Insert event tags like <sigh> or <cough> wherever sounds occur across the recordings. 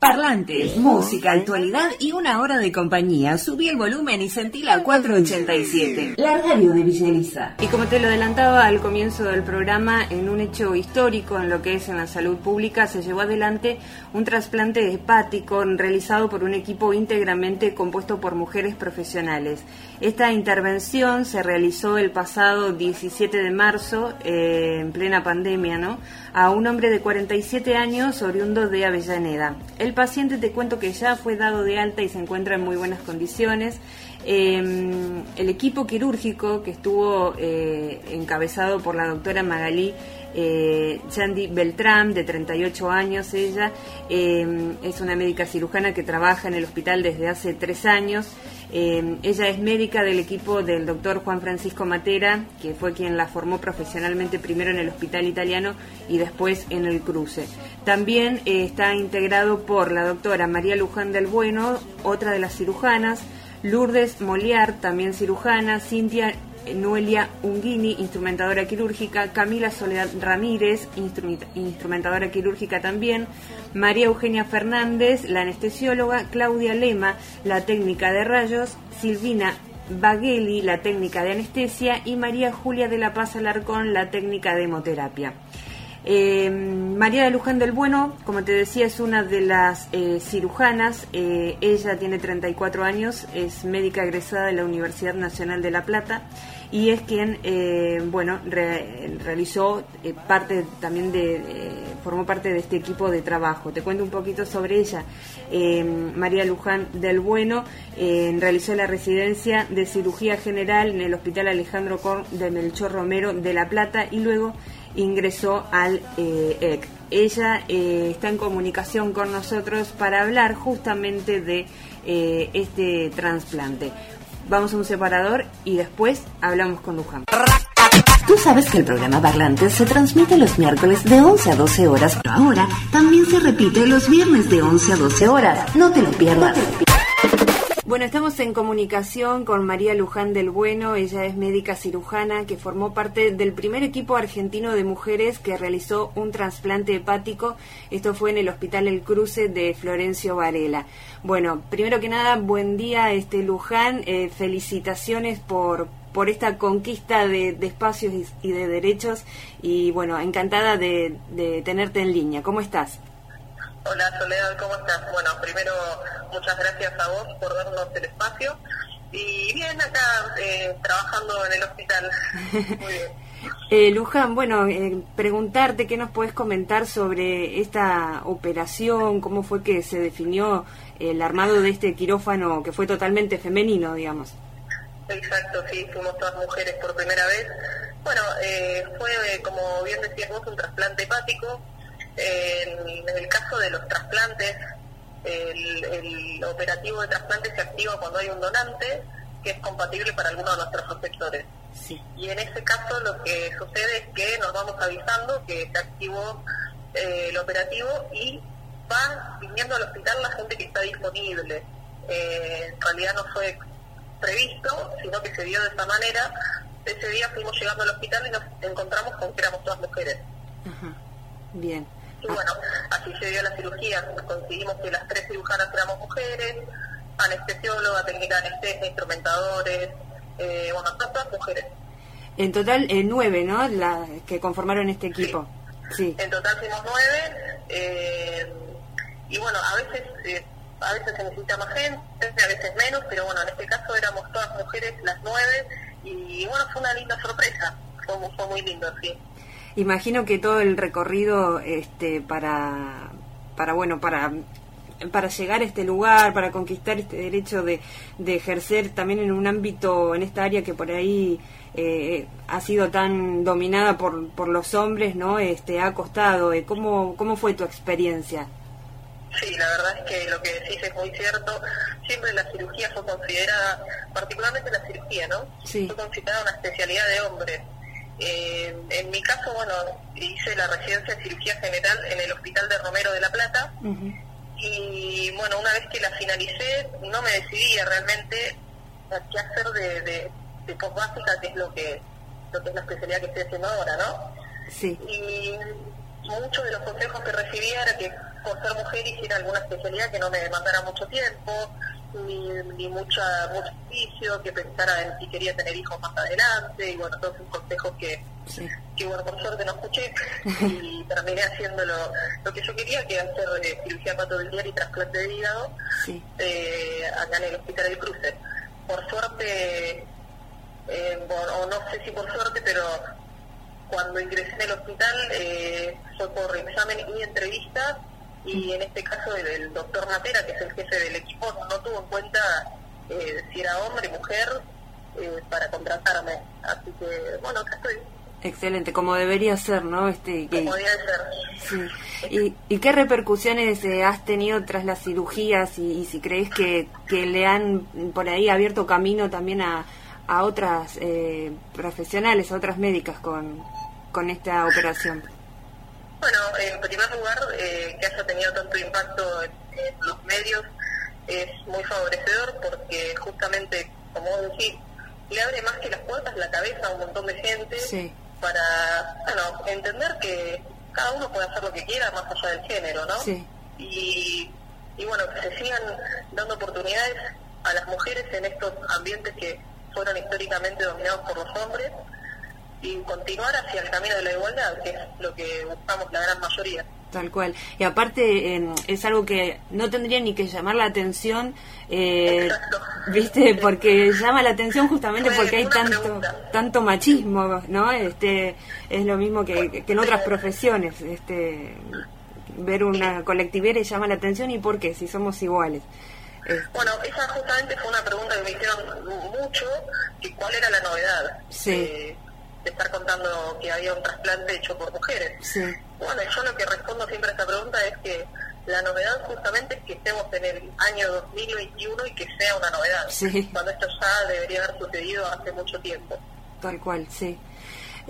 Parlantes, música, actualidad y una hora de compañía. Subí el volumen y sentí la 487. La radio de Villeliza. Y como te lo adelantaba al comienzo del programa, en un hecho histórico en lo que es en la salud pública, se llevó adelante un trasplante hepático realizado por un equipo íntegramente compuesto por mujeres profesionales. Esta intervención se realizó el pasado 17 de marzo, eh, en plena pandemia, ¿no? A un hombre de 47 años, oriundo de Avellaneda. El paciente te cuento que ya fue dado de alta y se encuentra en muy buenas condiciones. Em, el equipo quirúrgico que estuvo eh, encabezado por la doctora Magalí eh, Chandy Beltrán, de 38 años, ella em, es una médica cirujana que trabaja en el hospital desde hace tres años. Em, ella es médica del equipo del doctor Juan Francisco Matera, que fue quien la formó profesionalmente primero en el hospital italiano y después en el cruce. También eh, está integrado por la doctora María Luján del Bueno, otra de las cirujanas, Lourdes Moliar, también cirujana, Cintia Noelia Unguini, instrumentadora quirúrgica, Camila Soledad Ramírez, instrumentadora quirúrgica también, María Eugenia Fernández, la anestesióloga, Claudia Lema, la técnica de rayos, Silvina Bagheli, la técnica de anestesia, y María Julia de la Paz Alarcón, la técnica de hemoterapia. Eh, María de Luján del Bueno, como te decía, es una de las eh, cirujanas. Eh, ella tiene 34 años, es médica egresada de la Universidad Nacional de La Plata y es quien, bueno, realizó parte también de, formó parte de este equipo de trabajo. Te cuento un poquito sobre ella. María Luján del Bueno realizó la residencia de cirugía general en el Hospital Alejandro Corn de Melchor Romero de La Plata y luego ingresó al eh, EC. Ella eh, está en comunicación con nosotros para hablar justamente de eh, este trasplante. Vamos a un separador y después hablamos con Luján. Tú sabes que el programa Parlantes se transmite los miércoles de 11 a 12 horas, pero ahora también se repite los viernes de 11 a 12 horas. No te lo pierdas. Bueno, estamos en comunicación con María Luján del Bueno. Ella es médica cirujana que formó parte del primer equipo argentino de mujeres que realizó un trasplante hepático. Esto fue en el Hospital El Cruce de Florencio Varela. Bueno, primero que nada, buen día, este Luján. Eh, felicitaciones por, por esta conquista de, espacios y, de derechos. Y bueno, encantada de tenerte en línea. ¿Cómo estás? Hola Soledad, ¿cómo estás? Bueno, primero muchas gracias a vos por darnos el espacio y bien acá eh, trabajando en el hospital. <laughs> Muy bien. Eh, Luján, bueno, eh, preguntarte qué nos puedes comentar sobre esta operación, cómo fue que se definió el armado de este quirófano que fue totalmente femenino, digamos. Exacto, sí, fuimos todas mujeres por primera vez. Bueno, eh, fue, como bien decías vos, un trasplante hepático en, el caso de los trasplantes, el, operativo de trasplante se activa cuando hay un donante que es compatible para alguno de nuestros receptores. Y en ese caso lo que sucede es que nos vamos avisando que se activó eh, el operativo y va viniendo al hospital la gente que está disponible. Eh, en realidad no fue previsto, sino que se dio de esa manera. Ese día fuimos llegando al hospital y nos encontramos con que éramos todas mujeres. Bien. Y bueno, así se dio la cirugía, conseguimos que las tres cirujanas éramos mujeres, anestesióloga, técnica de anestesia, instrumentadores, eh, bueno, todas, mujeres. En total, eh, nueve, ¿no? Las que conformaron este equipo. Sí. En total fuimos nueve, eh, y bueno, a veces... Eh, a veces se necesita más gente, a veces menos, pero bueno, en este caso éramos todas mujeres, las nueve, y bueno, fue una linda sorpresa, fue, fue muy lindo, sí. Imagino que todo el recorrido este, para, para, bueno, para para llegar a este lugar, para conquistar este derecho de, de ejercer también en un ámbito, en esta área que por ahí eh, ha sido tan dominada por, por los hombres, ¿no? Este, ha costado. Eh, ¿Cómo, ¿Cómo fue tu experiencia? Sí, la verdad es que lo que decís es muy cierto. Siempre la cirugía fue considerada, particularmente la cirugía, ¿no? Sí. Fue considerada una especialidad de hombres eh, en mi caso, bueno, hice la residencia de cirugía general en el Hospital de Romero de la Plata. Y bueno, una vez que la finalicé, no me decidía realmente a qué hacer de, de, de básica, que es lo que, lo que es la especialidad que estoy haciendo ahora, ¿no? Sí. Y muchos de los consejos que recibía era que por ser mujer hiciera alguna especialidad que no me demandara mucho tiempo, ni, ni mucha, mucho oficio, que pensara en si quería tener hijos más adelante, y bueno, todos esos consejos que, que bueno, por suerte no escuché, <laughs> y terminé haciendo lo, lo que yo quería, que era hacer eh, cirugía patodial y trasplante de hígado, eh, acá en el Hospital del Cruce. Por suerte, eh, o no sé si por suerte, pero cuando ingresé en el hospital eh, fue por examen y entrevista y en este caso el, doctor Matera, que es el jefe del eh, si era hombre mujer eh, para contratarme. Así que, bueno, acá estoy. Excelente, como debería ser, ¿no? Este, como debería ser. Sí. ¿Y, qué repercusiones eh, has tenido tras las cirugías y, si crees que, que le han por ahí abierto camino también a, a otras profesionales, a otras médicas con, con esta operación? Bueno, en primer lugar, eh, que haya tenido tanto impacto en, los medios es muy favorecedor porque justamente, como vos decís, le abre más que las puertas la cabeza a un montón de gente para, bueno, entender que cada uno puede hacer lo que quiera más allá del género, ¿no? Y, y bueno, que se sigan dando oportunidades a las mujeres en estos ambientes que fueron históricamente dominados por los hombres y continuar hacia el camino de la igualdad, que es lo que buscamos la gran mayoría. Tal cual. Y aparte es algo que no tendría ni que llamar la atención, eh, ¿viste? Porque llama la atención justamente porque hay tanto tanto machismo, ¿no? Este es lo mismo que, en otras profesiones, este ver una colectivera y llama la atención y por qué, si somos iguales. Este. Bueno, esa justamente fue una pregunta que me hicieron mucho, que cuál era la novedad. Sí. Eh, de estar contando que había un trasplante hecho por mujeres. Bueno, yo lo que respondo siempre a esta pregunta es que la novedad justamente es que estemos en el año 2021 y que sea una novedad, cuando esto ya debería haber sucedido hace mucho tiempo. Tal cual, sí.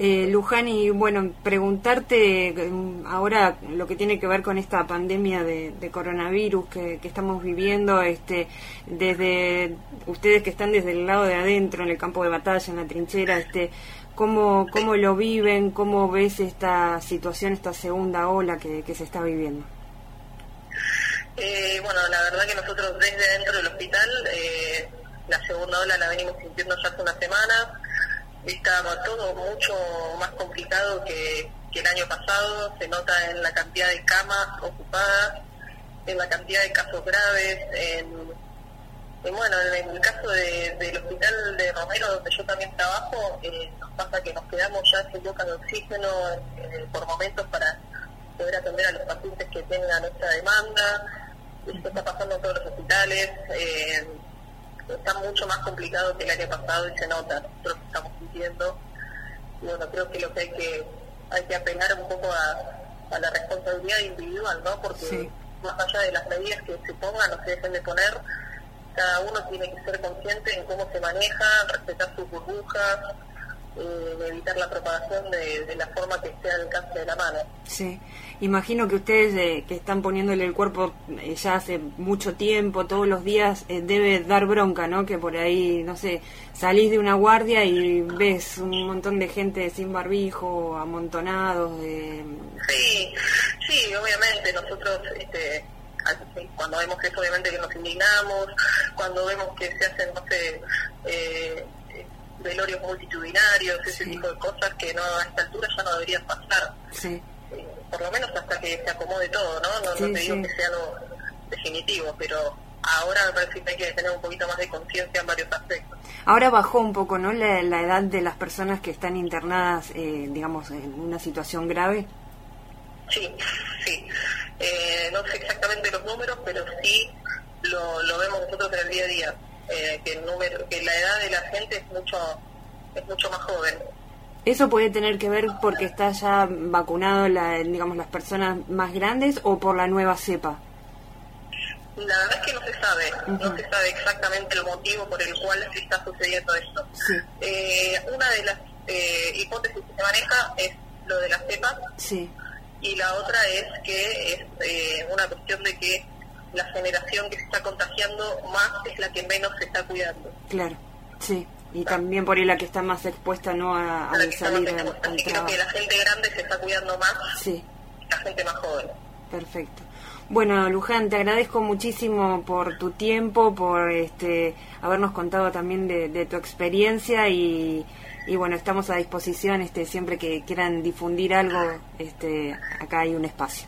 Eh, Luján, y bueno, preguntarte mm, ahora lo que tiene que ver con esta pandemia de, coronavirus que, estamos viviendo, este, desde ustedes que están desde el lado de adentro, en el campo de batalla, en la trinchera, este, ¿Cómo, cómo lo viven? ¿Cómo ves esta situación, esta segunda ola que, se está viviendo? Eh, bueno, la verdad que nosotros desde dentro del hospital, eh, la segunda ola la venimos sintiendo ya hace una semana. Está todo mucho más complicado que, el año pasado. Se nota en la cantidad de camas ocupadas, en la cantidad de casos graves, en bueno, en el caso del hospital de Romero, donde yo también trabajo, eh, nos pasa que nos quedamos ya sin boca de oxígeno eh, por momentos para poder atender a los pacientes que tengan esta demanda. Esto está pasando en todos los hospitales. Eh, está mucho más complicado que el año pasado y se nota, nosotros estamos sintiendo. Y bueno, creo que lo que hay que, hay que apelar un poco a, la responsabilidad individual, ¿no? Porque más allá de las medidas que se pongan o se dejen de poner, cada uno tiene que ser consciente en cómo se maneja, respetar sus burbujas, eh, evitar la propagación de, la forma que esté al alcance de la mano. Sí, imagino que ustedes eh, que están poniéndole el cuerpo eh, ya hace mucho tiempo, todos los días, debe dar bronca, ¿no? Que por ahí, no sé, salís de una guardia y ves un montón de gente sin barbijo, amontonados. Sí, sí, obviamente nosotros... Este, cuando vemos eso obviamente que nos indignamos, cuando vemos que se hacen, no sé, eh, velorios multitudinarios, ese tipo de cosas que no a esta altura ya no deberían pasar. Sí. Eh, por lo menos hasta que se acomode todo, ¿no? No, te digo que sea algo definitivo, pero ahora me parece que hay que tener un poquito más de conciencia en varios aspectos. Ahora bajó un poco, ¿no? La, la edad de las personas que están internadas, eh, digamos, en una situación grave. Sí, sí. Eh, no sé exactamente los números, pero sí lo, lo vemos nosotros en el día a día, eh, que, el número, que la edad de la gente es mucho, es mucho más joven. ¿Eso puede tener que ver porque está ya vacunado la, digamos, las personas más grandes o por la nueva cepa? La verdad es que no se sabe, no se sabe exactamente el motivo por el cual se está sucediendo esto. Eh, una de las hipótesis que se maneja es lo de la cepa. Sí y la otra es que es eh, una cuestión de que generación que se está contagiando más es la que menos se está cuidando. Claro, sí. Y también por ahí la que está más expuesta no a, a salir al, Así creo que la gente grande se está cuidando más sí. la gente más joven. Perfecto. Bueno, Luján, te agradezco muchísimo por tu tiempo, por este, habernos contado también de, tu experiencia y, bueno, estamos a disposición este, siempre que quieran difundir algo, este, acá hay un espacio.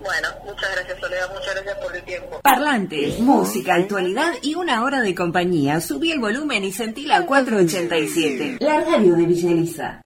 Bueno, muchas gracias Soledad, muchas gracias por el tiempo. Parlantes, música, actualidad y una hora de compañía. Subí el volumen y sentí la 487. La radio de Villa